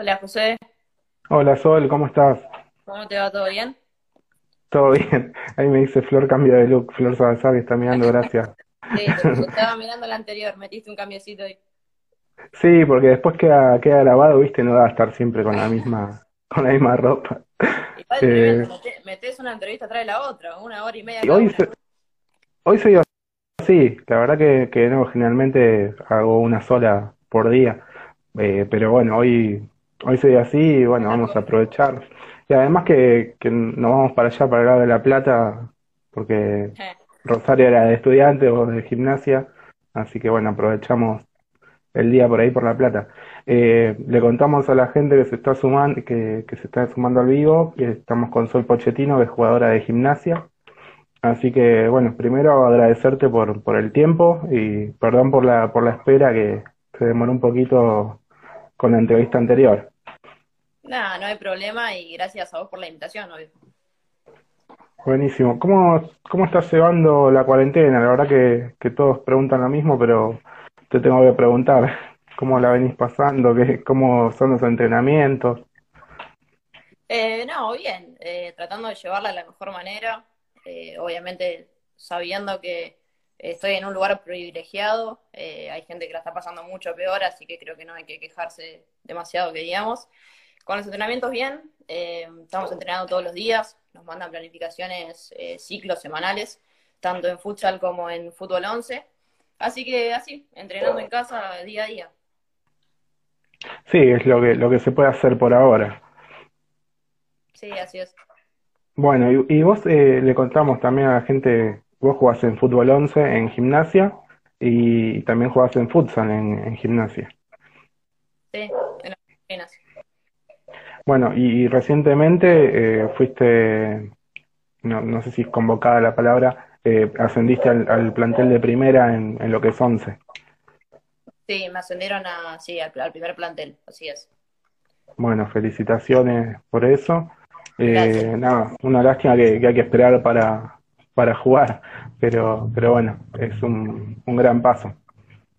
Hola José, Hola Sol, ¿cómo estás? ¿cómo te va? ¿Todo bien? ¿Todo bien? Ahí me dice Flor cambia de look, Flor Salazar está mirando, gracias. Sí, estaba mirando la anterior, metiste un cambiecito ahí. Sí, porque después queda, queda grabado, viste, no da a estar siempre con la misma, con la misma ropa. Igual Eh, metés una entrevista atrás de la otra, una hora y media y hoy, una. se- hoy soy así, la verdad que, que no, generalmente hago una sola por día, Eh, pero bueno, hoy, hoy soy así y bueno, vamos a aprovechar. Y además que, que nos vamos para allá, para el lado de La Plata, porque Rosario era de estudiante o de gimnasia, así que bueno, aprovechamos el día por ahí por La Plata. Eh, le contamos a la gente que se está sumando, que, que se está sumando al vivo, que estamos con Sol Pochettino, que es jugadora de gimnasia. Así que bueno, primero agradecerte por, por el tiempo y perdón por la, por la espera que se demoró un poquito con la entrevista anterior. Nada, no hay problema y gracias a vos por la invitación, obvio. Buenísimo. ¿Cómo, cómo estás llevando la cuarentena? La verdad que, que todos preguntan lo mismo, pero te tengo que preguntar cómo la venís pasando, qué, cómo son los entrenamientos. Eh, no, bien, eh, tratando de llevarla de la mejor manera, eh, obviamente sabiendo que estoy en un lugar privilegiado, eh, hay gente que la está pasando mucho peor, así que creo que no hay que quejarse demasiado, que digamos. Con los entrenamientos bien, eh, estamos entrenando todos los días, nos mandan planificaciones, eh, ciclos semanales, tanto en futsal como en fútbol 11, así que así, entrenando en casa día a día. Sí, es lo que, lo que se puede hacer por ahora. Sí, así es. Bueno, y, y vos eh, le contamos también a la gente, vos jugás en fútbol 11, en gimnasia, y también jugás en futsal en, en gimnasia. Sí, en las disciplinas. Bueno, y, y recientemente eh, fuiste, no, no sé si es convocada la palabra, eh, ascendiste al, al plantel de primera en, en lo que es 11. Sí, me ascendieron a, sí, al, al primer plantel, así es. Bueno, felicitaciones por eso. Eh, nada, una lástima que, que hay que esperar para, para jugar, pero, pero bueno, es un, un gran paso.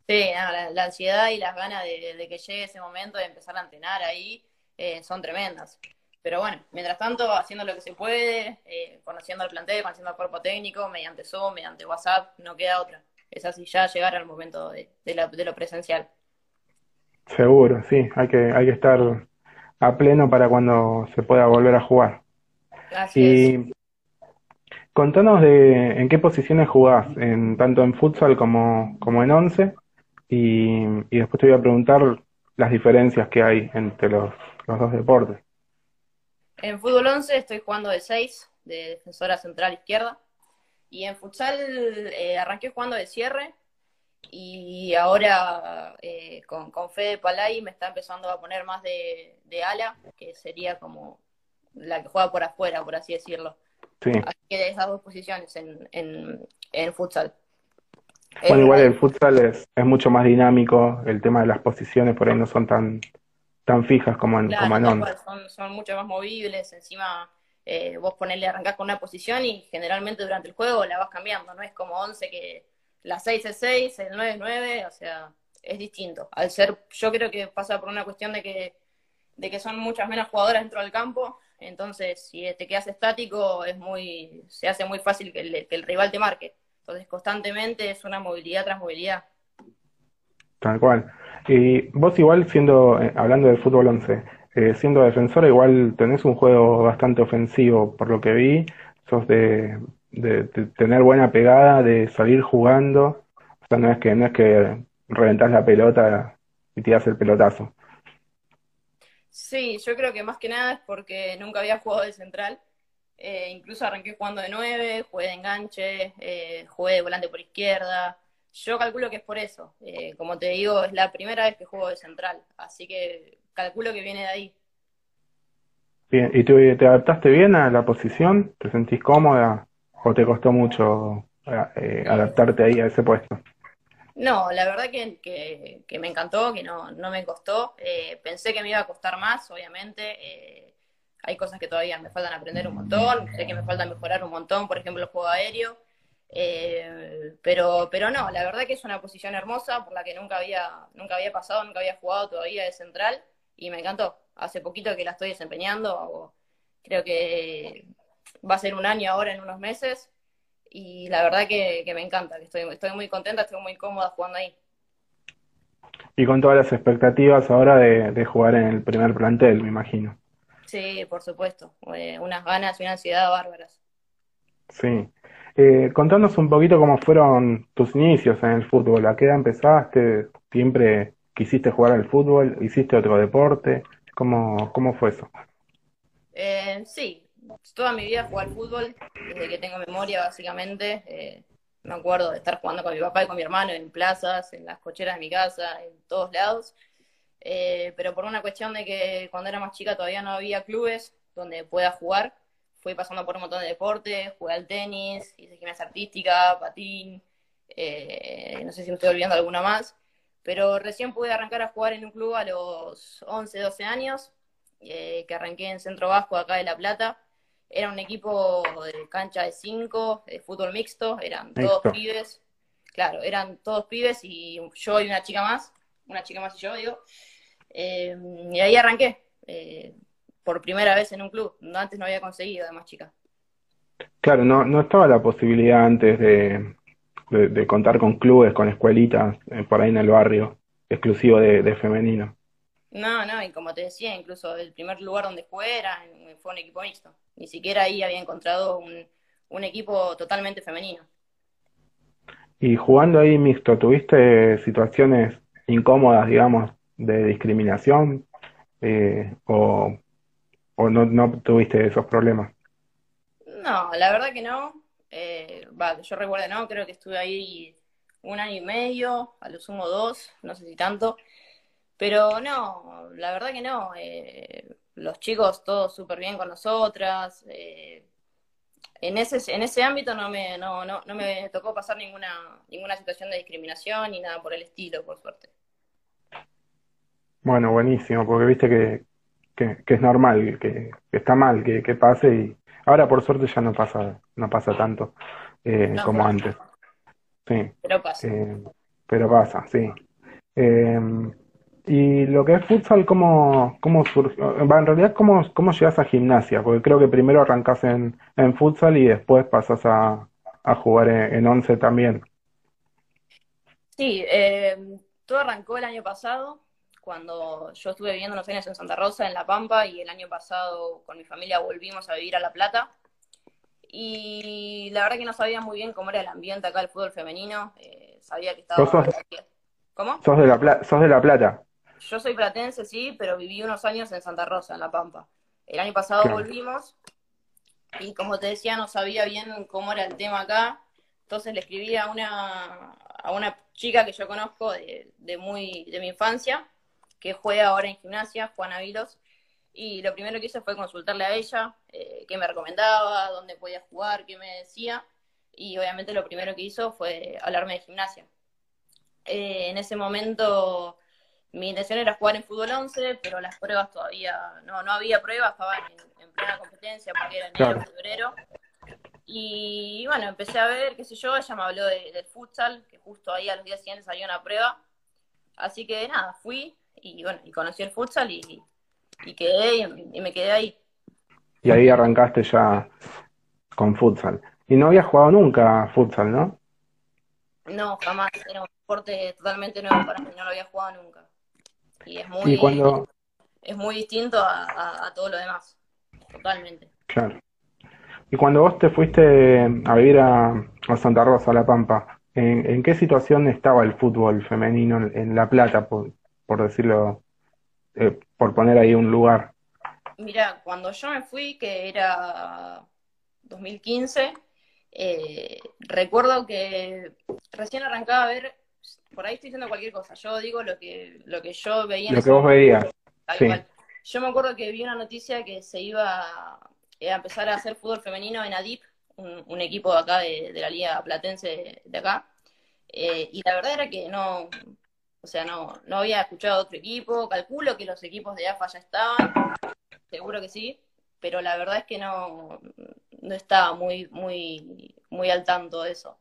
Sí, no, la, la ansiedad y las ganas de, de que llegue ese momento de empezar a entrenar ahí eh, son tremendas. Pero bueno, mientras tanto, haciendo lo que se puede, eh, conociendo al plantel, conociendo al cuerpo técnico, mediante Zoom, mediante WhatsApp, no queda otra. Es así, ya llegar al momento de, de la- de lo presencial. Seguro, sí, hay que, hay que estar a pleno para cuando se pueda volver a jugar. Así es. Y contanos de en qué posiciones jugás, en, tanto en futsal como, como en 11, y, y después te voy a preguntar las diferencias que hay entre los, los dos deportes. En fútbol 11 estoy jugando de 6, de defensora central izquierda. Y en futsal eh, arranqué jugando de cierre y ahora eh, con, con Fede Palay me está empezando a poner más de, de ala, que sería como la que juega por afuera, por así decirlo. Sí. Así que de esas dos posiciones en, en, en futsal. Bueno, Eh, igual el futsal es, es mucho más dinámico, el tema de las posiciones por ahí no son tan, tan fijas como en, como Claro, en tal 11. cual, son, son mucho más movibles, encima eh, vos ponerle arrancás con una posición y generalmente durante el juego la vas cambiando, no es como 11 que la 6 es 6, el 9 es 9, o sea, es distinto. Al ser, yo creo que pasa por una cuestión de que, de que son muchas menos jugadoras dentro del campo, entonces si te quedas estático es muy, se hace muy fácil que el, que el rival te marque. Entonces constantemente es una movilidad tras movilidad. Tal cual. Y vos igual siendo, eh, hablando del fútbol 11, eh, siendo defensora igual tenés un juego bastante ofensivo, por lo que vi, sos de, de- tener buena pegada, de salir jugando, o sea, no es que, no es que reventás la pelota y tirás el pelotazo. Sí, yo creo que más que nada es porque nunca había jugado de central. Eh, incluso arranqué jugando de 9, jugué de enganche, jugué de volante por izquierda. Yo calculo que es por eso. Eh, como te digo, es la primera vez que juego de central, así que calculo que viene de ahí. Bien, ¿y te, te adaptaste bien a la posición? ¿Te sentís cómoda o te costó mucho eh, adaptarte ahí a ese puesto? No, la verdad que, que, que me encantó, que no, no me costó. Eh, pensé que me iba a costar más, obviamente. Eh, hay cosas que todavía me faltan aprender un montón, sé que me falta mejorar un montón, por ejemplo, el juego aéreo. Eh, pero, pero no, la verdad que es una posición hermosa por la que nunca había, nunca había pasado, nunca había jugado todavía de central y me encantó. Hace poquito que la estoy desempeñando, creo que va a ser un año ahora en unos meses, y la verdad que, me encanta, que estoy, estoy muy contenta, estoy muy cómoda jugando ahí. Y con todas las expectativas ahora de, jugar en el primer plantel, me imagino. Sí, por supuesto, eh, unas ganas y una ansiedad bárbaras. Sí. Eh, contanos un poquito cómo fueron tus inicios en el fútbol. ¿A qué edad empezaste? ¿Siempre quisiste jugar al fútbol? ¿Hiciste otro deporte? ¿Cómo, cómo fue eso? Eh, sí, toda mi vida jugué al fútbol, desde que tengo memoria básicamente. Eh, me acuerdo de estar jugando con mi papá y con mi hermano en plazas, en las cocheras de mi casa, en todos lados. Eh, pero por una cuestión de que cuando era más chica todavía no había clubes donde pueda jugar, fui pasando por un montón de deportes, jugué al tenis, hice gimnasia artística, patín, eh, no sé si me estoy olvidando alguna más, pero recién pude arrancar a jugar en un club a los 11, 12 años, que arranqué en Centro Vasco acá de La Plata, era un equipo de cancha de cinco, de fútbol mixto, eran todos pibes. Claro, eran todos pibes y yo y una chica más, una chica más y yo, digo. Eh, y ahí arranqué, eh, por primera vez en un club. Antes no había conseguido, además, chica. Claro, no, no estaba la posibilidad antes de, de, contar con clubes, con escuelitas, eh, por ahí en el barrio, exclusivo de femenino. No, no, y como te decía, incluso el primer lugar donde jugué era, fue un equipo mixto. Ni siquiera ahí había encontrado un, un equipo totalmente femenino. Y jugando ahí mixto, ¿tuviste situaciones incómodas, digamos, de discriminación? Eh, o, o no, no tuviste esos problemas? No, la verdad que no. Eh, va, yo recuerdo, no, creo que estuve ahí un año y medio, a lo sumo dos, no sé si tanto. Pero no, la verdad que no. Eh, los chicos todos súper bien con nosotras. Eh, en ese, en ese ámbito no me, no, no, no me tocó pasar ninguna, ninguna situación de discriminación ni nada por el estilo, por suerte. Bueno, buenísimo, porque viste que, que, es normal, que, está mal que, pase y ahora por suerte ya no pasa, no pasa tanto eh, como antes. Sí. Pero pasa. pero pasa, sí. Y lo que es futsal, ¿cómo, cómo surgió? En realidad, ¿cómo, ¿cómo llegas a gimnasia? Porque creo que primero arrancas en, en futsal y después pasas a, a jugar en, once también. Sí, eh, todo arrancó el año pasado, cuando yo estuve viviendo unos años en Santa Rosa, en La Pampa, y el año pasado con mi familia volvimos a vivir a La Plata. Y la verdad que no sabía muy bien cómo era el ambiente acá del fútbol femenino. Eh, sabía que estaba... ¿Cómo? Sos de, la, sos de La Plata. Yo soy platense, sí, pero viví unos años en Santa Rosa, en La Pampa. El año pasado volvimos y como te decía, no sabía bien cómo era el tema acá. Entonces le escribí a una, a una chica que yo conozco de, muy, de mi infancia, que juega ahora en gimnasia, Juana Vilos, y lo primero que hice fue consultarle a ella eh, qué me recomendaba, dónde podía jugar, qué me decía, y obviamente lo primero que hizo fue hablarme de gimnasia. Eh, en ese momento mi intención era jugar en fútbol 11, pero las pruebas todavía, no, no había pruebas, estaban en, plena competencia porque era enero, febrero. Y bueno, empecé a ver, qué sé yo, ella me habló del futsal, que justo ahí a los días siguientes salió una prueba. Así que nada, fui y bueno, y conocí el futsal y, y quedé y, me quedé ahí. Y ahí arrancaste ya con futsal. Y no habías jugado nunca futsal, ¿no? No, jamás. Era un deporte totalmente nuevo para mí, no lo había jugado nunca. Y es muy, es muy distinto a, todo lo demás, totalmente. Claro. Y cuando vos te fuiste a vivir a, Santa Rosa, a La Pampa, ¿en, qué situación estaba el fútbol femenino en, La Plata, por, por decirlo, eh, por poner ahí un lugar? Mira, cuando yo me fui, que era 2015, eh, recuerdo que recién arrancaba a ver por ahí estoy diciendo cualquier cosa. Yo digo lo que, lo que yo veía. En lo que vos veías. Yo me acuerdo que vi una noticia que se iba a empezar a hacer fútbol femenino en ADIP, un, equipo de acá de, la Liga Platense de acá. Eh, y la verdad era que no, o sea, no, no había escuchado otro equipo. Calculo que los equipos de AFA ya estaban, seguro que sí, pero la verdad es que no, no estaba muy, muy, muy al tanto de eso.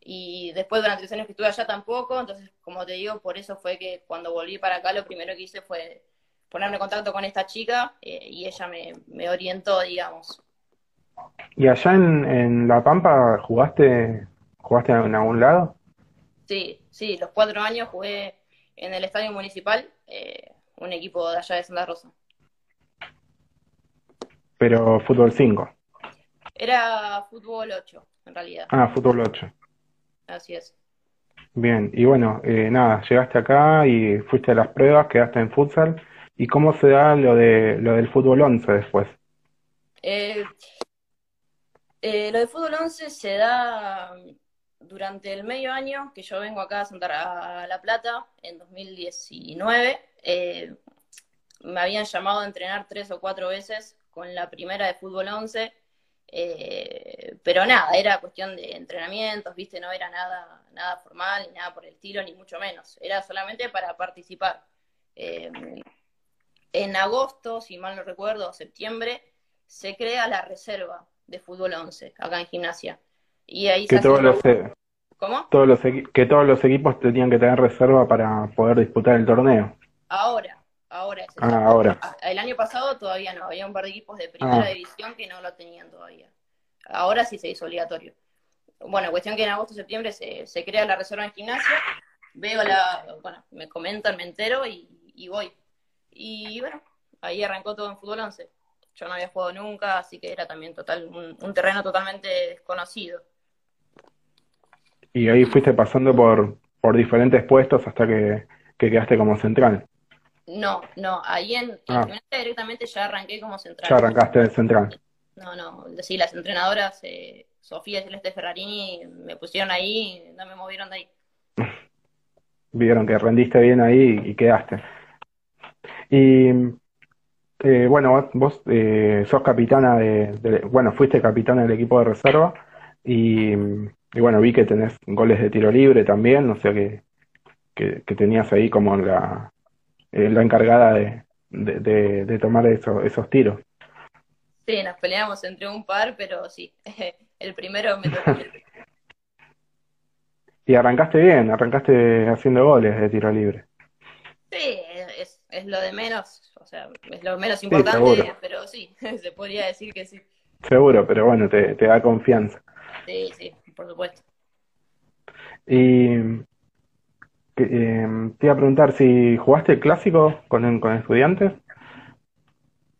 Y después durante los años que estuve allá tampoco, entonces, como te digo, por eso fue que cuando volví para acá lo primero que hice fue, ponerme en contacto con esta chica eh, y ella me, me, orientó, digamos. ¿Y allá en, en La Pampa jugaste, jugaste en algún lado? Sí, sí, los cuatro años jugué en el Estadio Municipal, eh, un equipo de allá de Santa Rosa. Pero fútbol 5. Era fútbol 8, en realidad. Ah, fútbol 8. Así es. Bien, y bueno, eh, nada, llegaste acá y fuiste a las pruebas, quedaste en futsal. ¿Y cómo se da lo de lo del fútbol 11 después? Eh, eh, lo de fútbol 11 se da durante el medio año que yo vengo acá a Santa La Plata en 2019. Eh, me habían llamado a entrenar tres o cuatro veces con la primera de fútbol 11 eh, pero nada, era cuestión de entrenamientos, viste, no era nada, nada formal, ni nada por el estilo, ni mucho menos. Era solamente para participar. Eh, en agosto, si mal no recuerdo, septiembre, se crea la reserva de fútbol 11 acá en gimnasia. Y ahí que todos los, e- ¿Cómo? Todos los que todos los equipos tenían que tener reserva para poder disputar el torneo. Ahora, Ahora Ah, ahora. Ah, el año pasado todavía no, había un par de equipos de primera ah. división que no lo tenían todavía. Ahora sí se hizo obligatorio. Bueno, cuestión que en agosto septiembre se, se crea la reserva en gimnasia, veo la, bueno, me comentan, me entero y, voy. Y bueno, ahí arrancó todo en fútbol 11. Yo no había jugado nunca, así que era también total un, terreno totalmente desconocido. Y ahí fuiste pasando por, por diferentes puestos hasta que, que quedaste como central. No, no, ahí en, ah. directamente ya arranqué como central. Ya arrancaste de central. No, no, sí, las entrenadoras, eh, Sofía y Celeste Ferrarini, me pusieron ahí, no me movieron de ahí. Vieron que rendiste bien ahí y quedaste. Y eh, bueno, vos, eh, sos capitana de, bueno, fuiste capitana del equipo de reserva y, y, bueno, vi que tenés goles de tiro libre también, o sea que, que, que tenías ahí como la, eh, la encargada de, de, tomar esos tiros. Sí, nos peleamos entre un par, pero sí, el primero me tocó. y arrancaste bien, arrancaste haciendo goles de tiro libre. Sí, es, es lo de menos, o sea, es lo menos importante, pero sí, se podría decir que sí. Seguro, pero bueno, te, te da confianza. Sí, sí, por supuesto. Y eh, te iba a preguntar si jugaste el clásico con, con estudiantes.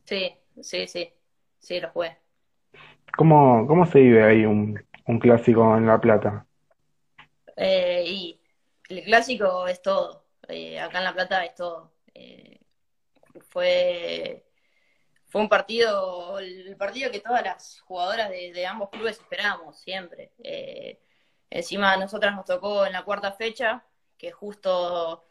Sí, sí, sí, sí, lo jugué. ¿Cómo, cómo se vive ahí un, un clásico en La Plata? Eh, y el clásico es todo. Eh, acá en La Plata es todo. Eh, fue, fue un partido, el partido que todas las jugadoras de, ambos clubes esperábamos siempre. Eh, encima a nosotras nos tocó en la cuarta fecha que justo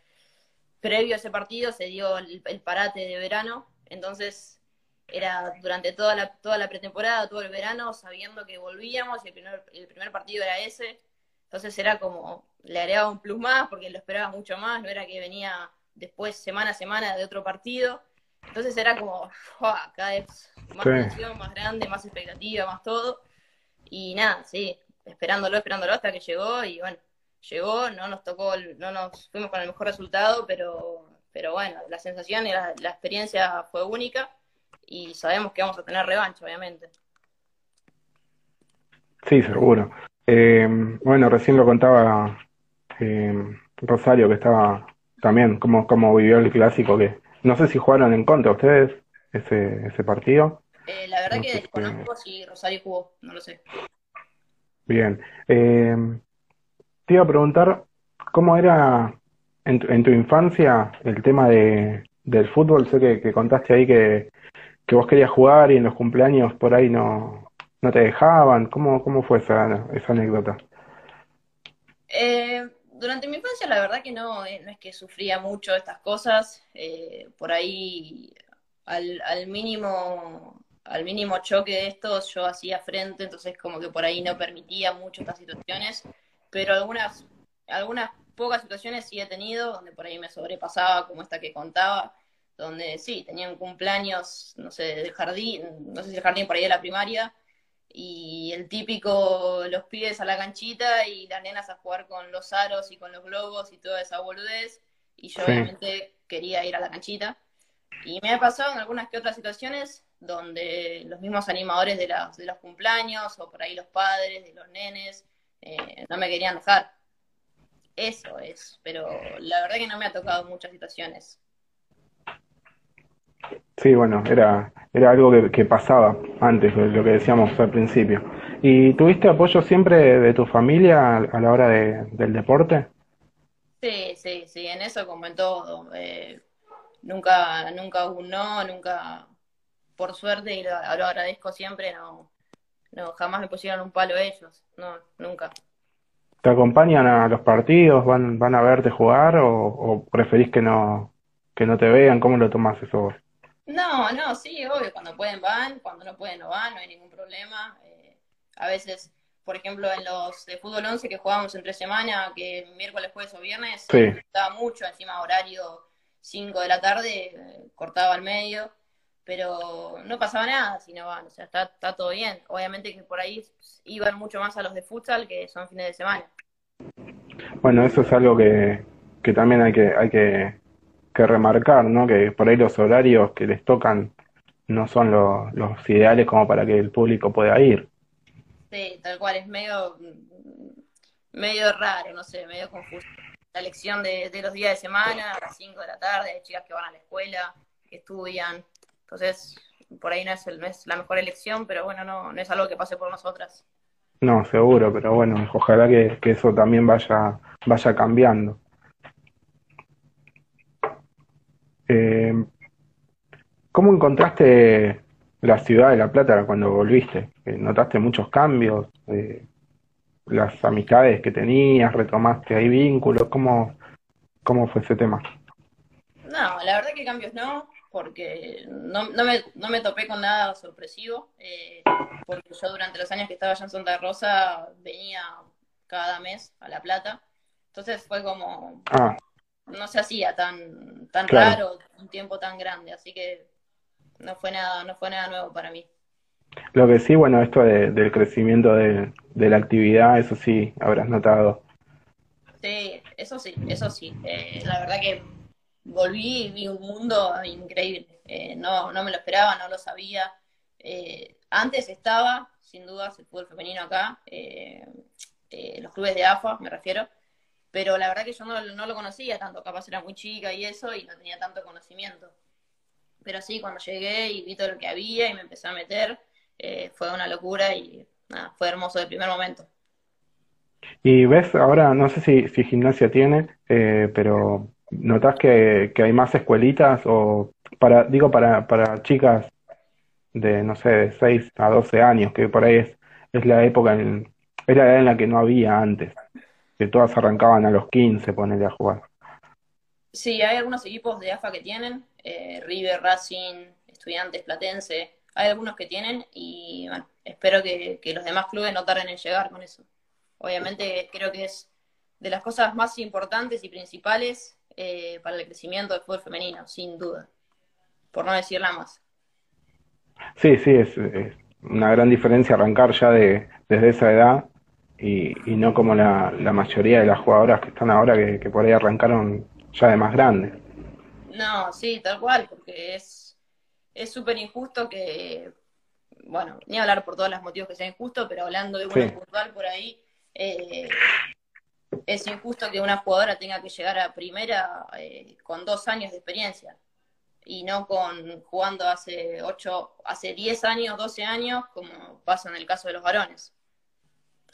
previo a ese partido se dio el, parate de verano, entonces era durante toda la, toda la pretemporada, todo el verano, sabiendo que volvíamos y el primer, el primer partido era ese, entonces era como, le agregaba un plus más porque lo esperaba mucho más, no era que venía después semana a semana de otro partido, entonces era como, cada vez más tensión, más grande, más expectativa, más todo, y nada, sí, esperándolo, esperándolo hasta que llegó y bueno, llegó, no nos tocó, no nos fuimos con el mejor resultado, pero, pero bueno, la sensación y la, experiencia fue única y sabemos que vamos a tener revancha, obviamente. Sí, seguro. Eh, bueno, recién lo contaba eh, Rosario, que estaba también, cómo, cómo vivió el clásico, que no sé si jugaron en contra ustedes ese, ese partido. Eh, la verdad que desconozco si Rosario jugó, no lo sé. Bien. Eh, te iba a preguntar cómo era en tu, infancia el tema de, del fútbol. Sé que, contaste ahí que, vos querías jugar y en los cumpleaños por ahí no, no te dejaban. ¿Cómo, cómo fue esa, esa anécdota? Eh, durante mi infancia la verdad que no, eh, no es que sufría mucho estas cosas. Eh, por ahí al, mínimo al mínimo choque de estos yo hacía frente, entonces como que por ahí no permitía mucho estas situaciones pero algunas, algunas pocas situaciones sí he tenido donde por ahí me sobrepasaba, como esta que contaba, donde sí, tenían cumpleaños, no sé, del jardín, no sé si el jardín por ahí de la primaria, y el típico, los pibes a la canchita y las nenas a jugar con los aros y con los globos y toda esa boludez, y yo obviamente quería ir a la canchita. Y me ha pasado en algunas que otras situaciones donde los mismos animadores de, de los cumpleaños o por ahí los padres de los nenes eh, no me querían dejar. Eso es, pero la verdad que no me ha tocado muchas situaciones. Sí, bueno, era, era algo que, pasaba antes, lo que decíamos al principio. ¿Y tuviste apoyo siempre de tu familia a la hora de, del deporte? Sí, sí, sí, en eso como en todo. Eh, nunca, nunca un no, nunca, por suerte, y lo, lo, agradezco siempre, no, no, jamás me pusieron un palo ellos, no, nunca. ¿Te acompañan a los partidos? ¿Van, van a verte jugar o, preferís que no, que no te vean? ¿Cómo lo tomás eso vos? No, no, sí, obvio, cuando pueden van, cuando no pueden no van, no hay ningún problema. Eh, a veces, por ejemplo, en los de fútbol 11 que jugábamos entre semana, que miércoles, jueves o viernes, sí. estaba mucho, encima horario 5 de la tarde, eh, cortaba al medio, pero no pasaba nada si no van, o sea, está, está todo bien. Obviamente que por ahí iban mucho más a los de futsal que son fines de semana. Bueno, eso es algo que, que también hay que, hay que, que remarcar, ¿no? Que por ahí los horarios que les tocan no son los, los ideales como para que el público pueda ir. Sí, tal cual, es medio, medio raro, no sé, medio confuso. La elección de, de los días de semana, a las 5 de la tarde, hay chicas que van a la escuela, que estudian, entonces por ahí no es, el, no es la mejor elección, pero bueno, no, no es algo que pase por nosotras. No, seguro, pero bueno, ojalá que, que eso también vaya, vaya cambiando. Eh, ¿Cómo encontraste la ciudad de La Plata cuando volviste? Eh, ¿Notaste muchos cambios? Eh, ¿Las amistades que tenías? ¿Retomaste ahí vínculos? ¿Cómo, cómo fue ese tema? No, la verdad que cambios no, porque no, no, me, no me topé con nada sorpresivo, eh, porque yo durante los años que estaba allá en Santa Rosa venía cada mes a La Plata, entonces fue como... Ah no se hacía tan, tan raro, un tiempo tan grande, así que no fue nada, no fue nada nuevo para mí. Lo que sí, bueno, esto del crecimiento de, la actividad, eso sí, habrás notado. Sí, eso sí, eso sí. Eh, la verdad que volví y vi un mundo increíble. Eh, no, no me lo esperaba, no lo sabía. Eh, antes estaba, sin dudas, el fútbol femenino acá, los clubes de AFA, me refiero, pero la verdad que yo no, no, lo conocía tanto, capaz era muy chica y eso, y no tenía tanto conocimiento. Pero sí, cuando llegué y vi todo lo que había y me empecé a meter, eh, fue una locura y nada, fue hermoso de primer momento. Y ves, ahora no sé si, si gimnasia tiene, eh, pero ¿notas que, hay más escuelitas o para, digo, para, para chicas de, no sé, de 6 a 12 años, que por ahí es, es la época en, era la edad en la que no había antes? Que todas arrancaban a los 15, ponerle a jugar. Sí, hay algunos equipos de AFA que tienen, eh, River, Racing, Estudiantes, Platense, hay algunos que tienen y bueno, espero que, los demás clubes no tarden en llegar con eso. Obviamente creo que es de las cosas más importantes y principales eh, para el crecimiento del fútbol femenino, sin duda, por no decir nada más. Sí, sí, es, es, una gran diferencia arrancar ya de, desde esa edad y, y no como la, la, mayoría de las jugadoras que están ahora que, por ahí arrancaron ya de más grandes. No, sí, tal cual, porque es súper injusto que, bueno, ni hablar por todos los motivos que sea injusto, pero hablando de uno puntual por ahí, eh, es injusto que una jugadora tenga que llegar a primera eh, con dos años de experiencia y no con jugando hace ocho, hace diez años, doce años, como pasa en el caso de los varones.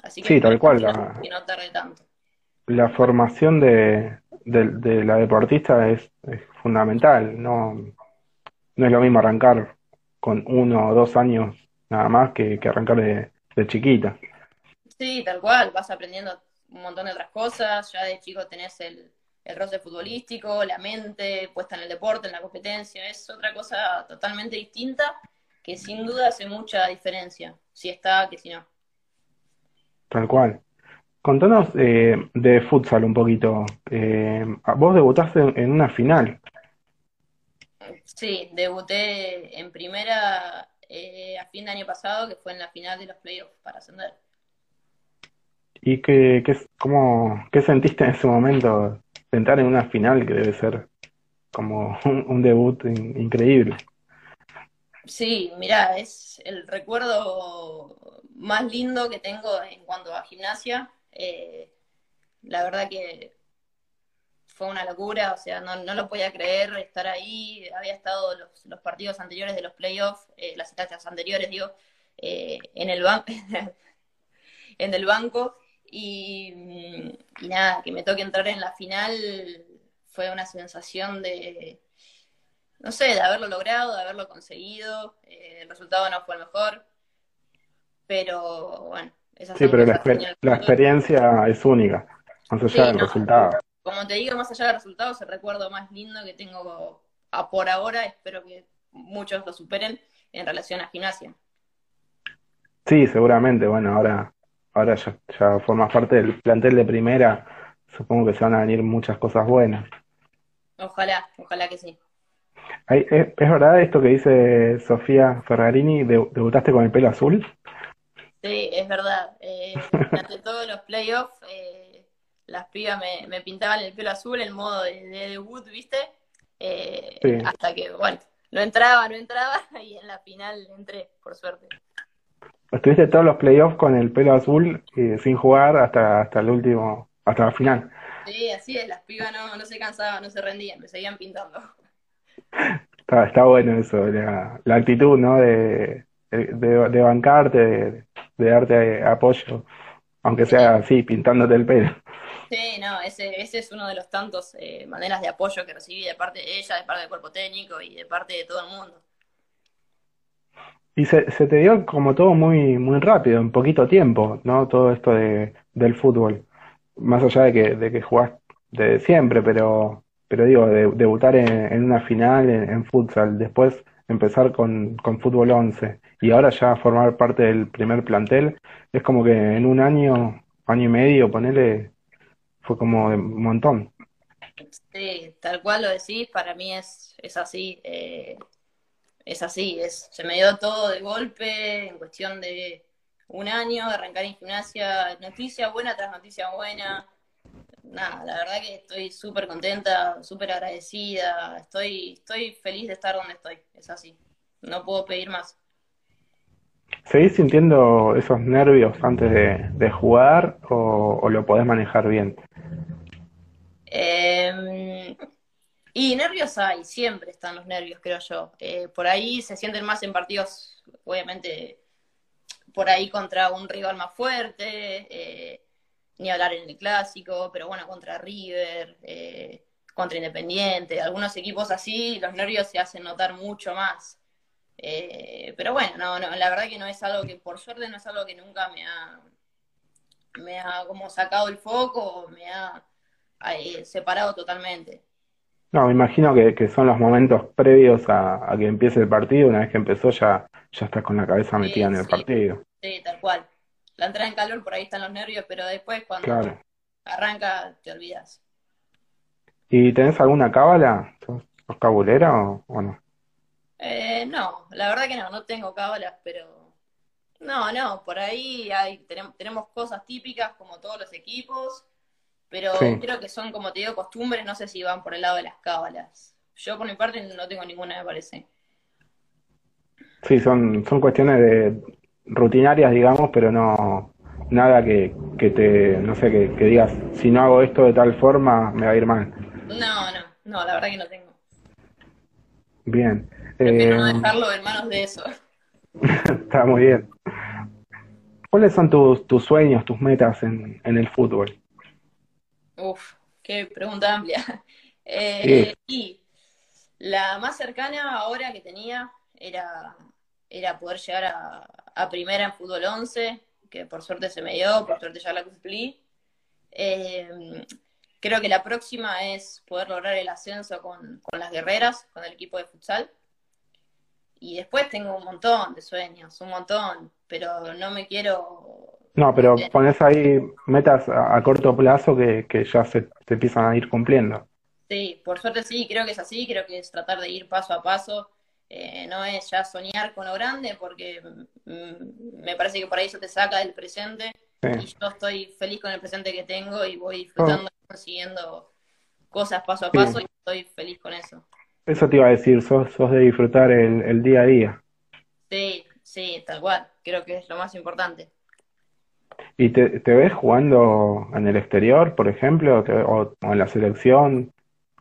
Así que sí, tal cual. La, no tarde tanto. La formación de, de, la deportista es, fundamental. No, no es lo mismo arrancar con uno o dos años nada más que, que arrancar de, de chiquita. Sí, tal cual. Vas aprendiendo un montón de otras cosas. Ya de chico tenés el, el roce futbolístico, la mente puesta en el deporte, en la competencia. Es otra cosa totalmente distinta que sin duda hace mucha diferencia. Si está, que si no. Tal cual. Contanos eh, de futsal un poquito. Eh, vos debutaste en una final. Sí, debuté en primera eh, a fin de año pasado, que fue en la final de los playoffs para ascender. ¿Y qué, qué, cómo, qué sentiste en ese momento? Sentar en una final que debe ser como un, debut increíble. Sí, mira, es el recuerdo más lindo que tengo en cuanto a gimnasia. Eh, la verdad que fue una locura, o sea, no, lo podía creer estar ahí. Había estado los, partidos anteriores de los playoffs, eh, las instancias anteriores, digo, eh, en, el en el banco. Y, y, nada, que me toque entrar en la final fue una sensación de, no sé, de haberlo logrado, de haberlo conseguido. Eh, el resultado no fue el mejor, pero bueno. sí, pero la, la experiencia es única, más allá del resultado. Como te digo, más allá del resultado, es el recuerdo más lindo que tengo a por ahora. Espero que muchos lo superen en relación a gimnasia. Sí, seguramente. Bueno, ahora, ahora ya, ya formas parte del plantel de primera. Supongo que se van a venir muchas cosas buenas. Ojalá, ojalá que sí. ¿Es, verdad esto que dice Sofía Ferrarini? ¿Debutaste con el pelo azul? Sí, es verdad. Eh, durante todos los playoffs, eh, las pibas me, pintaban el pelo azul en modo de, debut, ¿viste? Eh, hasta que, bueno, no entraba, no entraba, y en la final entré, por suerte. Estuviste todos los playoffs con el pelo azul sin jugar hasta, hasta el último, hasta la final. Sí, así es, las pibas no, no se cansaban, no se rendían, me seguían pintando. Está, está bueno eso, la, la actitud, ¿no? De, de, bancarte, de, darte apoyo, aunque sea así, pintándote el pelo. Sí, no, ese, ese es uno de los tantos eh, maneras de apoyo que recibí de parte de ella, de parte del cuerpo técnico y de parte de todo el mundo. Y se, se te dio como todo muy, muy rápido, en poquito tiempo, ¿no? Todo esto de, del fútbol. Más allá de que, de que jugás de siempre, pero pero digo, debutar en, una final en, futsal, después empezar con, con fútbol 11 y ahora ya formar parte del primer plantel, es como que en un año, año y medio, ponele, fue como un montón. Sí, tal cual lo decís, para mí es, es así, eh, es así, es, se me dio todo de golpe en cuestión de un año de arrancar en gimnasia, noticia buena tras noticia buena, nada, la verdad que estoy súper contenta, súper agradecida, estoy, estoy feliz de estar donde estoy, es así, no puedo pedir más. ¿Seguís sintiendo esos nervios antes de, jugar o, lo podés manejar bien? Em, y nervios hay, siempre están los nervios, creo yo. Eh, por ahí se sienten más en partidos, obviamente, por ahí contra un rival más fuerte. Eh, ni hablar en el clásico, pero bueno, contra River, eh, contra Independiente, algunos equipos así, los nervios se hacen notar mucho más. Eh, pero bueno, no, no, la verdad que no es algo que, por suerte, no es algo que nunca me ha, me ha como sacado el foco, me ha eh, separado totalmente. No, me imagino que, son los momentos previos a, que empiece el partido, una vez que empezó ya, ya estás con la cabeza metida en el partido. Sí, tal cual la entrada en calor, por ahí están los nervios, pero después cuando arranca te olvidas. ¿Y tenés alguna cábala? ¿Sos, cabulera o, no? Eh, no, la verdad que no, no tengo cábalas, pero no, no, por ahí hay, tenemos, tenemos cosas típicas como todos los equipos, pero creo que son, como te digo, costumbres, no sé si van por el lado de las cábalas. Yo por mi parte no tengo ninguna, me parece. Sí, son, son cuestiones de, rutinarias, digamos, pero no nada que, que te, no sé, que, digas, si no hago esto de tal forma, me va a ir mal. No, no, no, la verdad que no tengo. Bien. Prefiero no eh, dejarlo en manos de eso. Está muy bien. ¿Cuáles son tus, tus sueños, tus metas en, en el fútbol? Uf, qué pregunta amplia. Eh, Y la más cercana ahora que tenía era, era poder llegar a, a primera en fútbol 11, que por suerte se me dio, por suerte ya la cumplí. Eh, creo que la próxima es poder lograr el ascenso con, las guerreras, con el equipo de futsal. Y después tengo un montón de sueños, un montón, pero no me quiero... No, pero pones ahí metas a, corto plazo que, ya se te empiezan a ir cumpliendo. Sí, por suerte sí, creo que es así, creo que es tratar de ir paso a paso eh, no es ya soñar con lo grande, porque mm, me parece que por ahí eso te saca del presente. Y yo estoy feliz con el presente que tengo y voy disfrutando y consiguiendo cosas paso a paso y estoy feliz con eso. Eso te iba a decir, sos, sos de disfrutar el, el día a día. Sí, sí, tal cual. Creo que es lo más importante. ¿Y te, te ves jugando en el exterior, por ejemplo, o, o en la selección?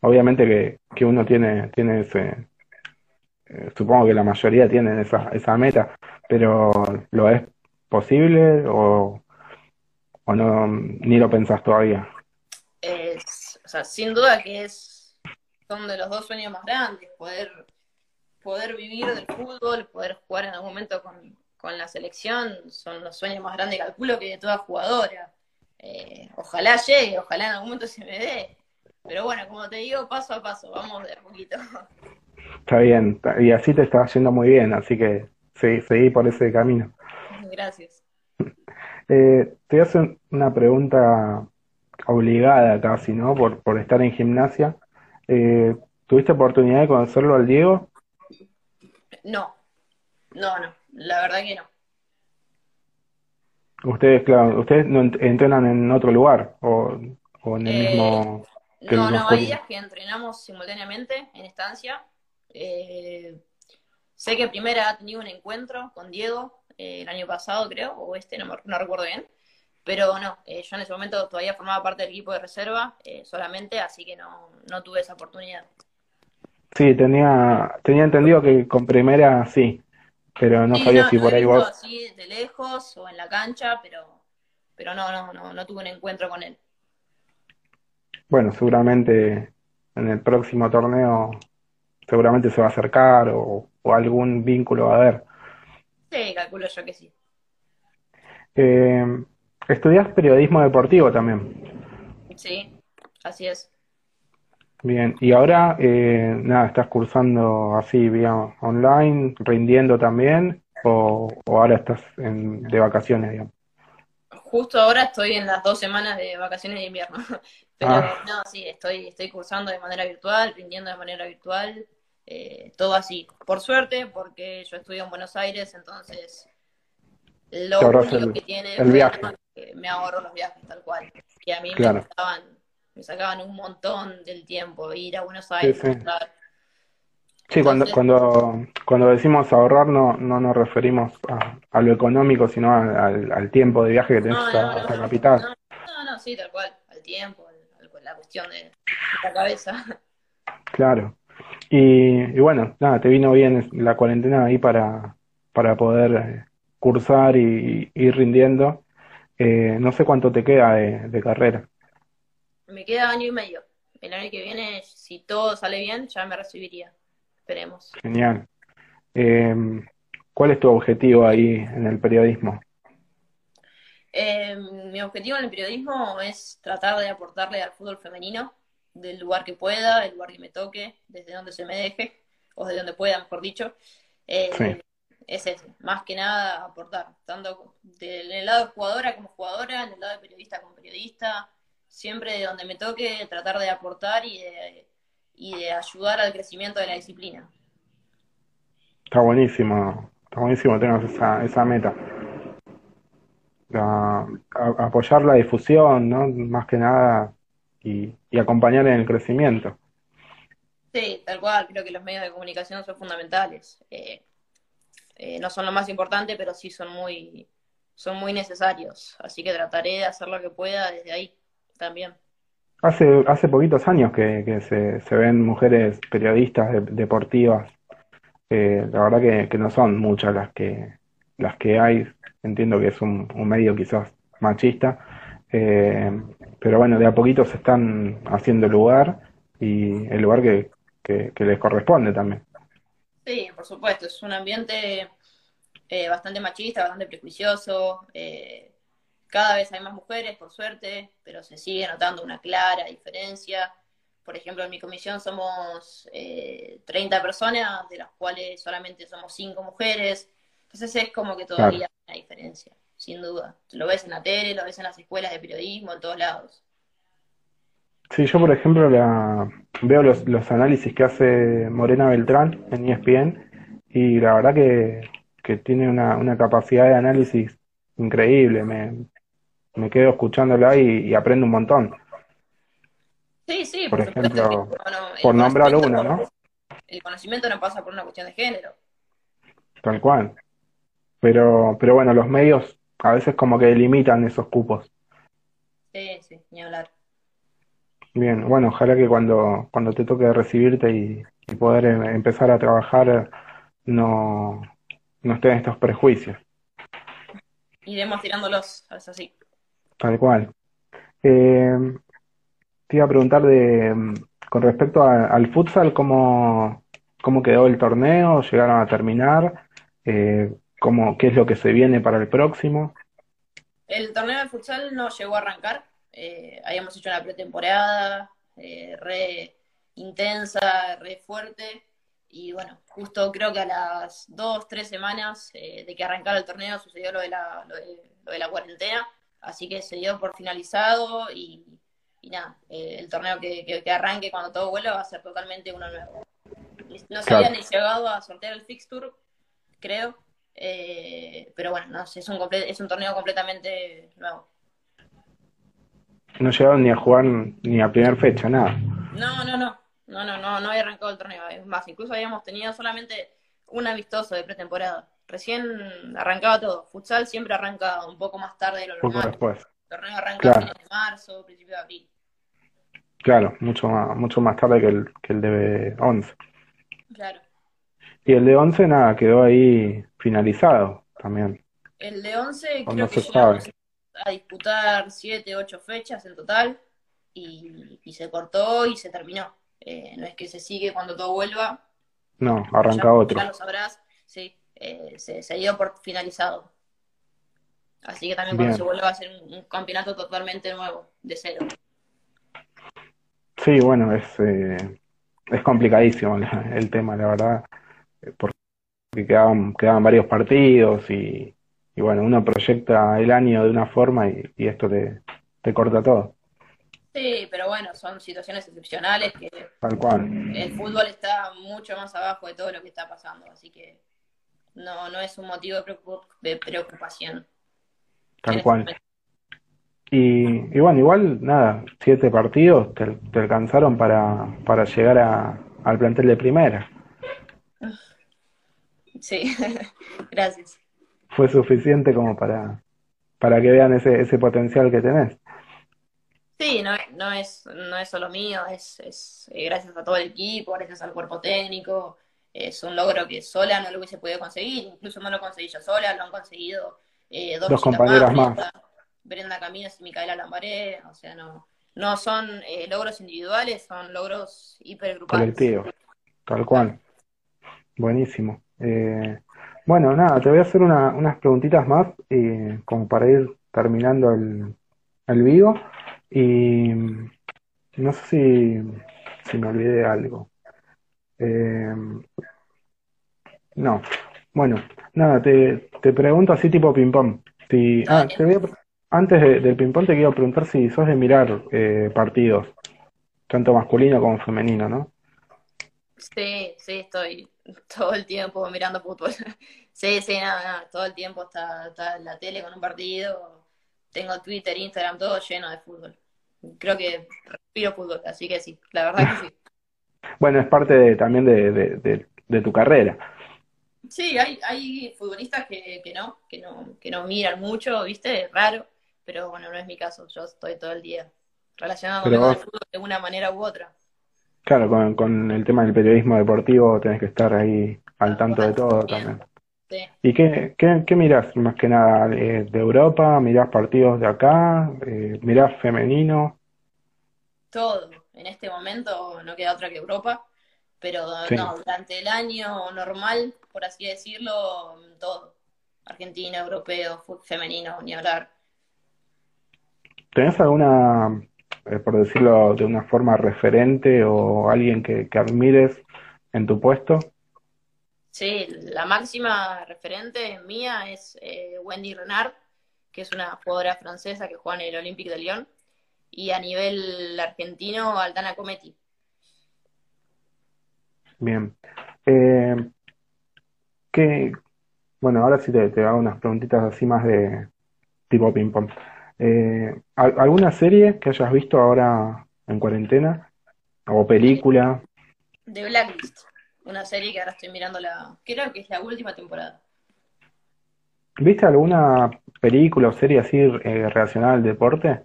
Obviamente que, que uno tiene, tiene ese, supongo que la mayoría tienen esa, esa meta, pero ¿lo es posible o, o no, ni lo pensás todavía? Es, o sea, sin duda que es, son de los dos sueños más grandes, poder, poder vivir del fútbol, poder jugar en algún momento con, con la selección, son los sueños más grandes, calculo que de toda jugadora. Eh, ojalá llegue, ojalá en algún momento se me dé. Pero bueno, como te digo, paso a paso, vamos de a poquito. Está bien, y así te está yendo muy bien, así que sí, seguí por ese camino. Gracias. Eh, te voy a hacer una pregunta obligada casi, ¿no? Por, por estar en gimnasia. Eh, ¿tuviste oportunidad de conocerlo al Diego? No, no, no, la verdad que no. Ustedes, claro, ustedes no ent- entrenan en otro lugar o, o en el Eh, mismo que no, no, hay días que entrenamos simultáneamente en estancia. Eh, sé que primera ha tenido un encuentro con Diego eh, el año pasado, creo, o este, no, me- no recuerdo bien. Pero no, eh, yo en ese momento todavía formaba parte del equipo de reserva solamente, así que no, no tuve esa oportunidad. Sí, tenía, tenía entendido que con primera sí, pero no Sí, sabía no, si por ahí vos. así de lejos o en la cancha, pero, pero no, no, no, no tuve un encuentro con él. Bueno, seguramente en el próximo torneo seguramente se va a acercar o, o algún vínculo va a haber. Sí, calculo yo que sí. Eh, estudias periodismo deportivo también. Sí, así es. Bien, y ahora eh, nada, estás cursando así vía online, rindiendo también, o, o ahora estás en- de vacaciones, digamos. Justo ahora estoy en las dos semanas de vacaciones de invierno. Pero Ah. no, sí, estoy, estoy cursando de manera virtual, rindiendo de manera virtual, eh, todo así. Por suerte, porque yo estudio en Buenos Aires, entonces lo único el- que tiene el viaje. es que me ahorro los viajes tal cual. Que a mí Claro. me sacaban, me sacaban un montón del tiempo ir a Buenos Aires, sí. cuando, Entonces- cuando, cuando decimos ahorrar no, no nos referimos a, a lo económico, sino a- al, al tiempo de viaje que tenés No, no, hasta no, Capital. no, no, sí, tal cual, al tiempo, al- al- la cuestión de la cabeza. Claro. Y, y bueno, nada, te vino bien la cuarentena ahí para, para poder eh, cursar y, y ir rindiendo. Eh, no sé cuánto te queda de, de carrera. Me queda año y medio. El año que viene, si todo sale bien, ya me recibiría. Esperemos. Genial. Eh, ¿cuál es tu objetivo ahí en el periodismo? Eh, mi objetivo en el periodismo es tratar de aportarle al fútbol femenino del lugar que pueda, el lugar que me toque, desde donde se me deje, o desde donde pueda, mejor dicho. Eh, Sí. Es ese, más que nada aportar, tanto del el lado de jugadora como jugadora, en el lado de periodista como periodista, siempre de donde me toque, tratar de aportar y de, y de ayudar al crecimiento de la disciplina. Está buenísimo, está buenísimo que tengas esa, esa meta. A- apoyar la difusión, ¿no? Más que nada, y, y acompañar en el crecimiento. Sí, tal cual, creo que los medios de comunicación son fundamentales. Eh, eh, no son lo más importante, pero sí son muy, son muy necesarios. Así que trataré de hacer lo que pueda desde ahí también. Hace, hace poquitos años que, que se, se ven mujeres periodistas de- deportivas. Eh, la verdad que, que no son muchas las que, las que hay. Entiendo que es un, un medio quizás machista. Eh, pero bueno, de a poquito se están haciendo lugar y el lugar que, que, que les corresponde también. Sí, por supuesto, es un ambiente eh, bastante machista, bastante prejuicioso. eh, cada vez hay más mujeres, por suerte, pero se sigue notando una clara diferencia. Por ejemplo, en mi comisión somos eh, 30 personas, de las cuales solamente somos 5 mujeres. Entonces es como que todavía hay una diferencia, sin duda. Lo ves en la tele, lo ves en las escuelas de periodismo, en todos lados. Sí, yo por ejemplo la, veo los, los análisis que hace Morena Beltrán en ESPN y la verdad que, que tiene una, una capacidad de análisis increíble. Me, me quedo escuchándola y, y aprendo un montón. Sí, sí, por por supuesto que, ejemplo, bueno, por nombrar una, ¿no? el conocimiento no pasa por una cuestión de género. Tal cual. Pero, pero bueno, los medios a veces como que limitan esos cupos. Sí, sí, ni hablar. Bien, bueno, ojalá que cuando, cuando te toque recibirte y, y poder em- empezar a trabajar no, no estén estos prejuicios. Iremos tirándolos, es así. Tal cual. Eh, te iba a preguntar de, mm, con respecto a- al futsal, ¿cómo, cómo quedó el torneo? ¿Llegaron a terminar? Eh, ¿cómo, qué es lo que se viene para el próximo? El torneo de futsal no llegó a arrancar. Eh, habíamos hecho una pretemporada eh, re intensa, re fuerte. Y bueno, justo creo que a las dos, tres semanas eh, de que arrancara el torneo sucedió lo de la, lo de, lo de la cuarentena. Así que se dio por finalizado y, y nada, eh, el torneo que, que, que arranque cuando todo vuelva va a ser totalmente uno nuevo. No se Claro. había ni llegado a sortear el fixture, creo. Eh, pero bueno, no sé, es un, es un torneo completamente nuevo. No llegaron ni a jugar ni a primera fecha, nada. No, no, no, no, no, no, no había arrancado el torneo. Es más, incluso habíamos tenido solamente un amistoso de pretemporada. Recién arrancaba todo. Futsal siempre arranca un poco más tarde de lo Poco normal. después. El torneo arranca a Claro. fines de marzo, principio de abril. Claro, mucho más, mucho más tarde que el, que el de 11. Claro. Y el de 11, nada, quedó ahí finalizado también. El de 11 O creo no que llegamos sabe. a disputar 7, 8 fechas en total y, y se cortó y se terminó. Eh, no es que se sigue cuando todo vuelva, No, ya, arranca otro. ya lo sabrás, sí, eh, se, se dio por finalizado. Así que también cuando se vuelva a hacer un, un campeonato totalmente nuevo, de cero. Sí, bueno, es, eh, es complicadísimo la- el tema, la verdad, eh, porque quedaban, quedaban varios partidos y, y bueno, uno proyecta el año de una forma y, y esto te, te corta todo, Sí, pero bueno, son situaciones excepcionales que tal cual, el fútbol está mucho más abajo de todo lo que está pasando, así que no, no es un motivo de preocup- de preocupación. Tal este cual. Y, y bueno, igual, nada, siete partidos te, te alcanzaron para, para llegar a, al plantel de primera. Sí, gracias. Fue suficiente como para, para que vean ese, ese potencial que tenés. Sí, no, no es, no es solo mío, es, es eh, gracias a todo el equipo, gracias al cuerpo técnico, es un logro que sola no lo hubiese podido conseguir, incluso no lo conseguí yo sola, lo han conseguido eh, dos Dos compañeras más, más, Brenda, Caminos y Micaela Lambaré, o sea, no, no son eh, logros individuales, son logros hipergrupales. colectivos, tal cual. Buenísimo. Eh, bueno, nada, te voy a hacer una- unas preguntitas más eh, como para ir terminando el, el vivo. Y no sé si, si me olvidé de algo. Eh, no. Bueno, nada, te, te pregunto así tipo ping-pong. Si, ah, Dale. te voy a pre- antes de- del ping-pong te quiero preguntar si sos de mirar eh, partidos, tanto masculino como femenino, ¿no? Sí, sí, estoy todo el tiempo mirando fútbol. Sí, sí, nada, nada, todo el tiempo está, está en la tele con un partido. Tengo Twitter, Instagram, todo lleno de fútbol. Creo que respiro fútbol, así que sí, la verdad que sí. Bueno, es parte de- también de, de, de- de tu carrera. Sí, hay, hay futbolistas que, que no, que no, que no miran mucho, ¿viste? Es raro, pero bueno, no es mi caso. Yo estoy todo el día relacionándome Pero con el vos, fútbol de una manera u otra. Claro, con, con el tema del periodismo deportivo tenés que estar ahí al tanto de todo también. sí. ¿Y qué, qué, qué mirás más que nada? Eh, ¿de Europa? ¿Mirás partidos de acá? Eh, ¿mirás femenino? todo. En este momento no queda otra que Europa, pero Sí. no, durante el año normal, por así decirlo, todo. Argentina, europeo, femenino, ni hablar. ¿Tenés alguna, eh, por decirlo de una forma, referente o alguien que, que admires en tu puesto? Sí, la máxima referente mía es eh, Wendy Renard, que es una jugadora francesa que juega en el Olympique de Lyon, y a nivel argentino, Aldana Cometti. Bien. Eh, ¿qué, bueno, ahora sí te, te hago unas preguntitas así más de tipo ping-pong. Eh, ¿al- ¿alguna serie que hayas visto ahora en cuarentena o película. The Blacklist, una serie que ahora estoy mirando la, creo que es la última temporada. ¿Viste alguna película o serie así eh, relacionada al deporte?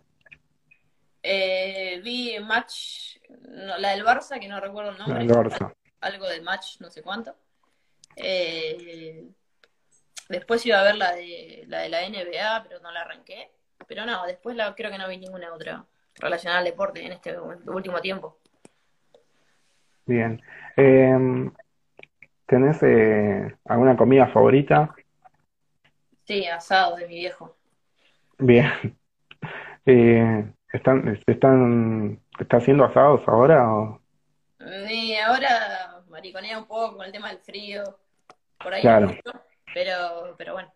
Eh, vi Match, no, la del Barça, que no recuerdo el nombre. Barça. Algo de Match, no sé cuánto. Eh, después iba a ver la de la de la NBA, pero no la arranqué. Pero no, después la, creo que no vi ninguna otra relacionada al deporte en este último tiempo. Bien. Eh, ¿tenés eh, alguna comida favorita? Sí, asado de mi viejo. Bien. Eh, ¿están, están, está haciendo asados ahora? O? Y ahora mariconea un poco con el tema del frío. Por ahí Claro. no mucho, pero, pero bueno,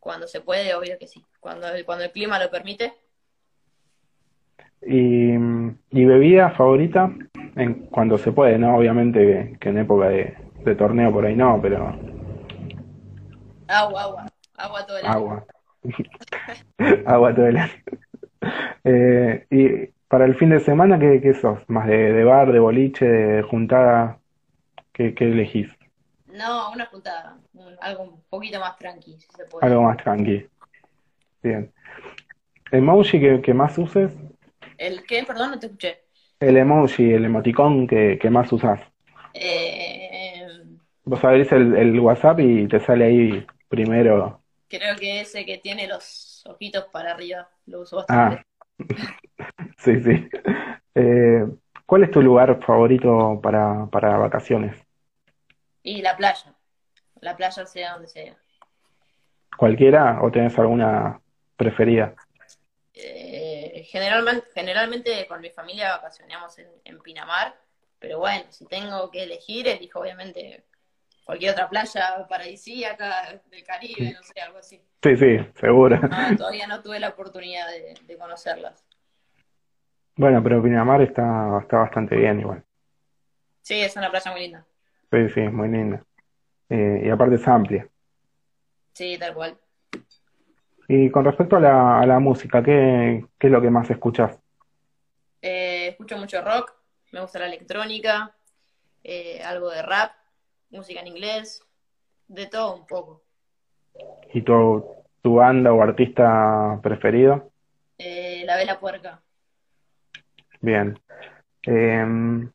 cuando se puede, obvio que sí. Cuando, cuando el clima lo permite. ¿Y, y bebida favorita? En, cuando se puede, ¿no? Obviamente que, que en época de, de torneo por ahí no, pero Agua, agua, agua todo el año. agua. Agua todo el año. Eh, y para el fin de semana, ¿qué, qué sos? ¿Más de, de bar, de boliche, de juntada? ¿Qué, qué elegís? No, una juntada, un- algo un poquito más tranqui, si se puede. Algo más tranqui. Bien. ¿Emoji que, que más uses? ¿El qué? Perdón, no te escuché. El emoji, el emoticón que, que más usás. Eh, Vos abrís el, el WhatsApp y te sale ahí primero. creo que ese que tiene los ojitos para arriba, lo uso Ah, bastante. sí, sí. Eh, ¿cuál es tu lugar favorito para, para vacaciones? Y la playa, la playa sea donde sea. ¿Cualquiera o tenés alguna preferida? Eh, generalmente, generalmente con mi familia vacacionamos en, en Pinamar, pero bueno, si tengo que elegir, elijo obviamente cualquier otra playa paradisíaca del Caribe, no sé, algo así. Sí, sí, seguro. No, todavía no tuve la oportunidad de, de conocerlas. Bueno, pero Pinamar está, está bastante bien igual. Sí, es una playa muy linda. Sí, sí, muy linda. Eh, y aparte es amplia. Sí, tal cual. Y con respecto a la, a la música, ¿qué, qué es lo que más escuchás? Eh, escucho mucho rock, me gusta la electrónica, eh, algo de rap, música en inglés, de todo un poco. ¿Y tu, tu banda o artista preferido? Eh, la vela puerca. Bien. Em,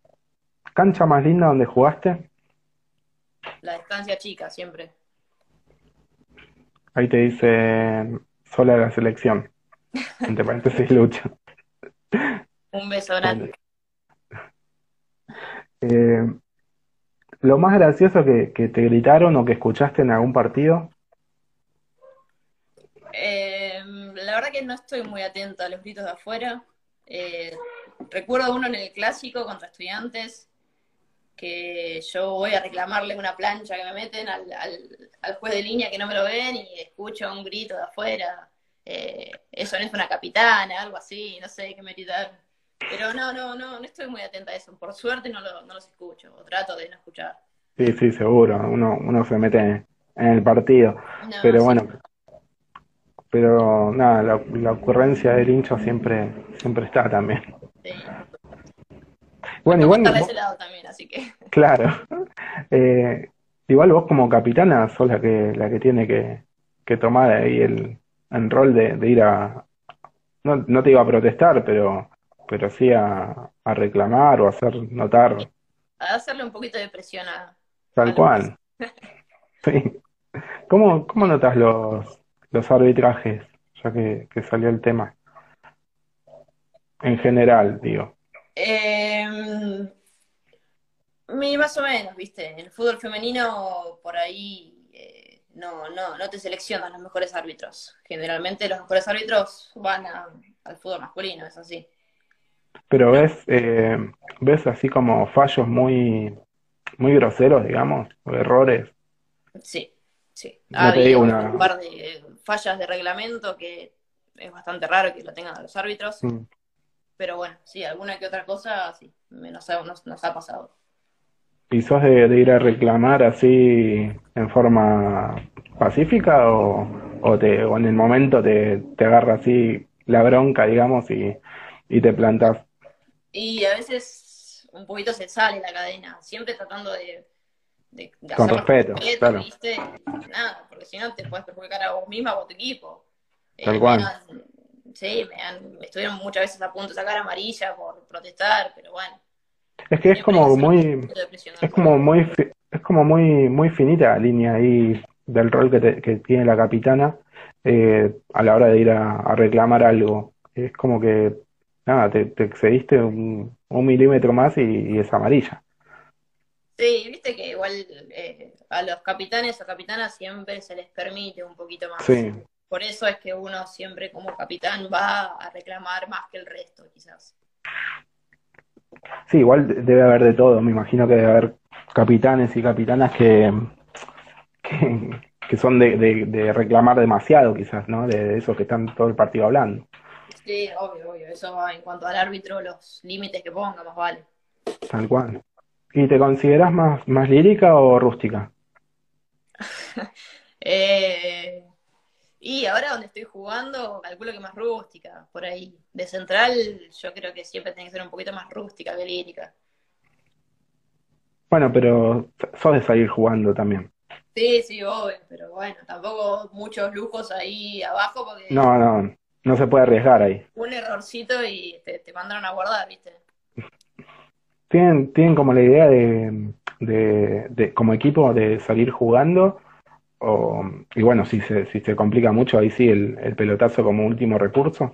¿cancha más linda donde jugaste? La distancia chica, siempre. Ahí te dice sola la selección. Entre paréntesis, lucha. Un beso grande. Eh, ¿lo más gracioso que, que te gritaron o que escuchaste en algún partido? Eh, la verdad que no estoy muy atenta a los gritos de afuera. Eh, recuerdo uno en el clásico contra estudiantes, que yo voy a reclamarle una plancha que me meten al, al, al juez de línea que no me lo ven y escucho un grito de afuera. Eh, eso no es una capitana, algo así, no sé qué me gritaron. Pero no, no, no, no estoy muy atenta a eso. Por suerte no, lo, no los escucho, o trato de no escuchar. Sí, sí, seguro. Uno, uno se mete en el partido. No, Pero sí. bueno, pero nada, la, la ocurrencia del hincha siempre, siempre está también. Sí. Bueno, igual, vos- ese lado también, así que claro. Eh, igual vos como capitana sos la que, la que tiene que, que tomar ahí el, el rol de, de ir a, no, no te iba a protestar, pero, pero sí a, a reclamar o a hacer notar a hacerle un poquito de presión a, tal a cual. Sí. ¿Cómo, cómo notas los, los arbitrajes, ya que, que salió el tema? En general, digo. Eh, más o menos, viste, en el fútbol femenino por ahí eh, no, no, no te seleccionan los mejores árbitros. Generalmente los mejores árbitros van a- al fútbol masculino, es así. Pero ves, eh, ves así como fallos muy, muy groseros, digamos, o errores. Sí, sí. Ha habido una- un par de fallas de reglamento que es bastante raro que lo tengan los árbitros, Mm. Pero bueno, sí, alguna que otra cosa sí, nos ha, nos, nos ha pasado. ¿Y sos de, de ir a reclamar así en forma pacífica o, o, te, o en el momento te, te agarra así la bronca, digamos, y, y te plantás? Y a veces un poquito se sale la cadena, siempre tratando de, de, Con respeto, claro. ¿viste? Nada, porque si no te puedes perjudicar a vos misma o a tu equipo. Tal cual. Sí, me, han, estuvieron muchas veces a punto de sacar amarilla por protestar, pero bueno. Es que es como muy, es como muy, es como muy, muy finita la línea ahí del rol que, que tiene la capitana eh, a la hora de ir a, reclamar algo. Es como que, nada, te, excediste un, milímetro más y, es amarilla. Sí, viste que igual eh, a los capitanes o capitanas siempre se les permite un poquito más. Sí. Por eso es que uno siempre como capitán va a reclamar más que el resto, quizás. Sí, igual debe haber de todo. Me imagino que debe haber capitanes y capitanas que, que, son de, de, reclamar demasiado, quizás, ¿no? De, eso que están todo el partido hablando. Sí, obvio, obvio. Eso va en cuanto al árbitro, los límites que ponga, más vale. Tal cual. ¿Y te consideras más, más lírica o rústica? eh, y ahora donde estoy jugando, calculo que más rústica, por ahí. De central, yo creo que siempre tiene que ser un poquito más rústica que lírica. Bueno, pero sos de salir jugando también. Sí, sí, obvio, pero bueno, tampoco muchos lujos ahí abajo porque... No, no, no se puede arriesgar ahí. Un errorcito y te, te mandaron a guardar, ¿viste? ¿Tienen, tienen como la idea de, de, de como equipo de salir jugando y bueno, si se, si se complica mucho, ahí sí el, el pelotazo como último recurso.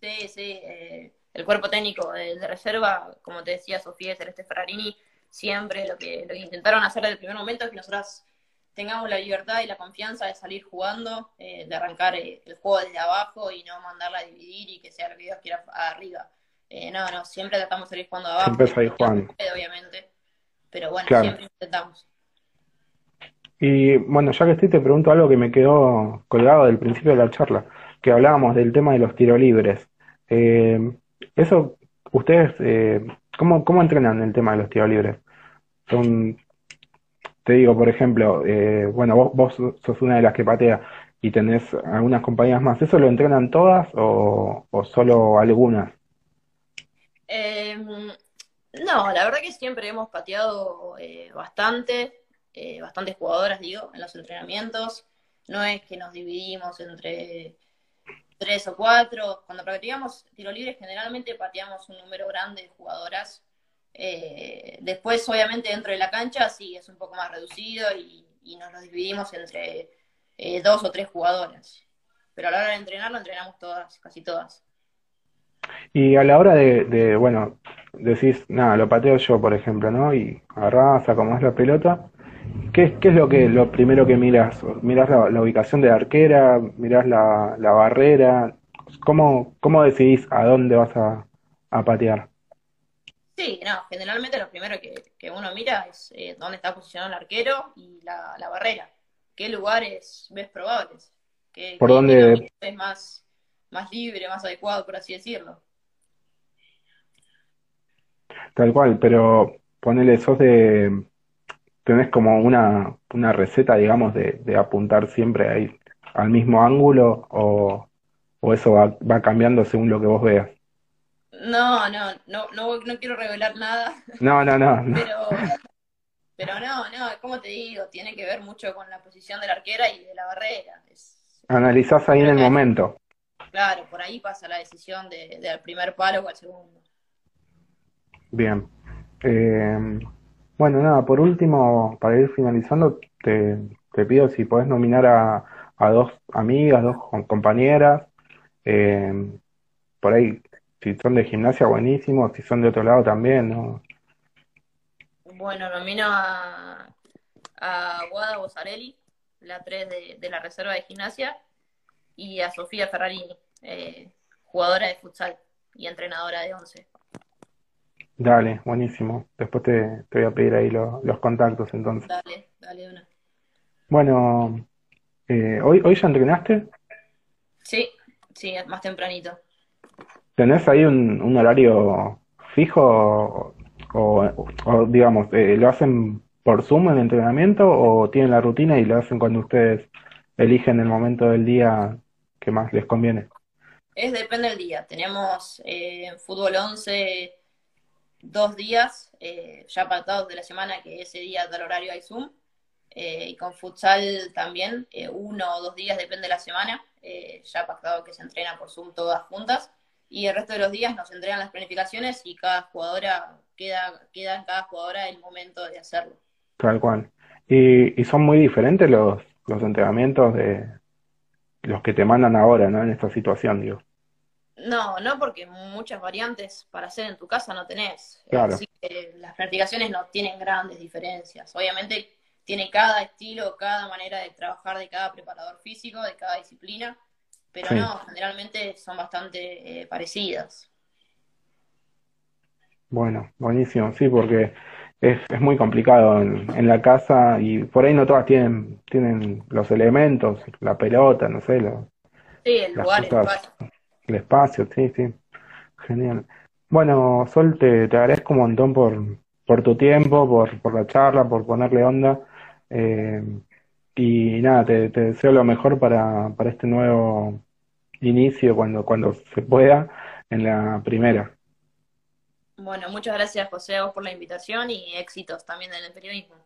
Sí, sí. Eh, el cuerpo técnico de, reserva, como te decía Sofía y Celeste Ferrarini, siempre lo que, lo que intentaron hacer desde el primer momento es que nosotras tengamos la libertad y la confianza de salir jugando, eh, de arrancar eh, el juego desde abajo y no mandarla a dividir y que sea lo que Dios quiera arriba. no, no, siempre tratamos de salir jugando abajo. Siempre salir jugando. Obviamente. Pero bueno, siempre intentamos. Y bueno, ya que estoy, te pregunto algo que me quedó colgado del principio de la charla, que hablábamos del tema de los tiros libres. Eh, eso, ustedes, eh, ¿cómo, ¿cómo entrenan el tema de los tiros libres? Te digo, por ejemplo, eh, bueno, vos, vos sos una de las que patea y tenés algunas compañías más, ¿eso lo entrenan todas o, o solo algunas? Em, no, la verdad que siempre hemos pateado bastante. Eh, bastantes jugadoras, digo, en los entrenamientos. No es que nos dividimos entre tres o cuatro. Cuando practicamos tiro libre, generalmente pateamos un número grande de jugadoras. Eh, después, obviamente, dentro de la cancha sí es un poco más reducido y, nos lo dividimos entre eh, dos o tres jugadoras. Pero a la hora de entrenar, lo entrenamos todas, casi todas. Y a la hora de, de, bueno, decís, nada, lo pateo yo, por ejemplo, ¿no? Y agarrás, es la pelota ¿Qué, ¿Qué, es lo que lo primero que miras? ¿Miras la, ubicación de la arquera? ¿Miras la, la barrera? ¿Cómo, ¿Cómo decidís a dónde vas a, a patear? Sí, no, generalmente lo primero que, que uno mira es eh, dónde está posicionado el arquero y la, la barrera. ¿Qué lugares ves probables? ¿Qué, ¿Por dónde es más, más libre, más adecuado, por así decirlo? Tal cual, pero ponele, sos de, tenés como una, una receta, digamos, de, de apuntar siempre ahí al mismo ángulo o, o eso va, va, cambiando según lo que vos veas? No, no, no, no, no quiero revelar nada. No, no, no. Pero, pero no, no, como te digo, tiene que ver mucho con la posición de la arquera y de la barrera. Es, Analizás ahí en el momento. Claro, por ahí pasa la decisión de, del primer palo o al segundo. Bien. Eh, bueno, nada, por último, para ir finalizando, te, te pido si podés nominar a, a dos amigas, dos compañeras, eh, por ahí, si son de gimnasia, buenísimo, si son de otro lado también, ¿no? Bueno, nomino a, a Guada Bosarelli, la 3 de, de, la reserva de gimnasia, y a Sofía Ferrarini, eh, jugadora de futsal y entrenadora de once. Dale, buenísimo. Después te, te voy a pedir ahí los contactos entonces. Dale, dale una. Bueno, eh, ¿hoy, ¿hoy ya entrenaste? Sí, sí, más tempranito. ¿Tenés ahí un, un horario fijo o, o, digamos, eh, lo hacen por Zoom el entrenamiento o tienen la rutina y lo hacen cuando ustedes eligen el momento del día que más les conviene? Es depende del día. Tenemos eh, fútbol 11 dos días eh, ya pactados de la semana, que ese día del horario hay Zoom. Eh, y con futsal también, eh, uno o dos días, depende de la semana, ya pactado que se entrena por Zoom todas juntas. Y el resto de los días nos entregan las planificaciones y cada jugadora queda, queda en cada jugadora el momento de hacerlo. Tal cual. Y, y son muy diferentes los, los entrenamientos de los que te mandan ahora, ¿no? En esta situación, digo. No, no, porque muchas variantes para hacer en tu casa no tenés. Claro. Así que las practicaciones no tienen grandes diferencias. Obviamente tiene cada estilo, cada manera de trabajar de cada preparador físico, de cada disciplina, pero Sí. no, generalmente son bastante eh, parecidas. Bueno, buenísimo, sí, porque es, es muy complicado en, en la casa y por ahí no todas tienen, tienen los elementos, la pelota, no sé, lo- Sí, el lugar, el. El espacio, sí, sí, genial. Bueno, Sol, te, te agradezco un montón por, por tu tiempo, por, por la charla, por ponerle onda. eh, y nada, te, te deseo lo mejor para, para este nuevo inicio cuando, cuando se pueda en la primera. Bueno, muchas gracias José a vos por la invitación y éxitos también en el periodismo.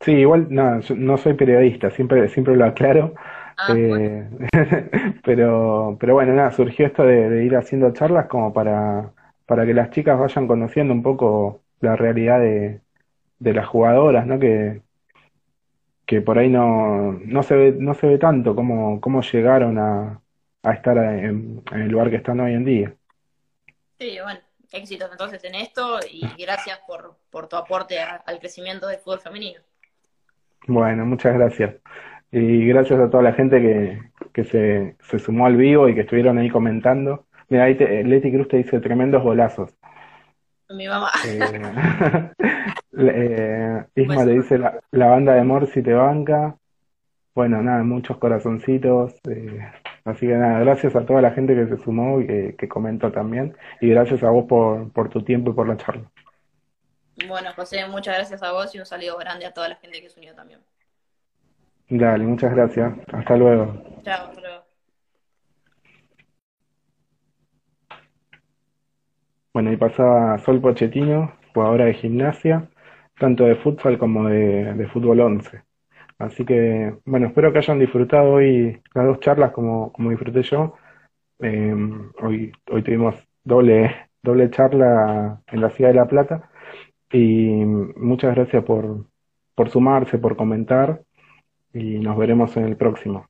Sí, igual no, yo no soy periodista, siempre, siempre lo aclaro. Ah, bueno, eh, pero, pero bueno, nada, surgió esto de, de ir haciendo charlas como para, para que las chicas vayan conociendo un poco la realidad de, de las jugadoras, ¿no? Que, que por ahí no, no se ve, no se ve tanto cómo, cómo llegaron a, a estar en, en el lugar que están hoy en día. sí, bueno, éxitos entonces en esto y gracias por, por tu aporte a- al crecimiento del fútbol femenino. Bueno, muchas gracias. Y gracias a toda la gente que, que se, se sumó al vivo y que estuvieron ahí comentando. Mira, ahí te- Leti Cruz te dice tremendos golazos. Mi mamá, Eh, eh, Isma pues le dice la, la banda de Morsi te banca. Bueno, nada, muchos corazoncitos. eh, así que nada, gracias a toda la gente que se sumó y que, que comentó también. Y gracias a vos por, por tu tiempo y por la charla. bueno José, muchas gracias a vos y un saludo grande a toda la gente que se unió también. Dale, muchas gracias. Hasta luego. Chao, hasta luego. Bueno, y pasaba Sol Pochettino, jugadora de gimnasia, tanto de futsal como de, de fútbol 11. Así que, bueno, espero que hayan disfrutado hoy las dos charlas como, como disfruté yo. Eh, hoy, hoy tuvimos doble, doble charla en la Ciudad de La Plata y muchas gracias por, por sumarse, por comentar y nos veremos en el próximo.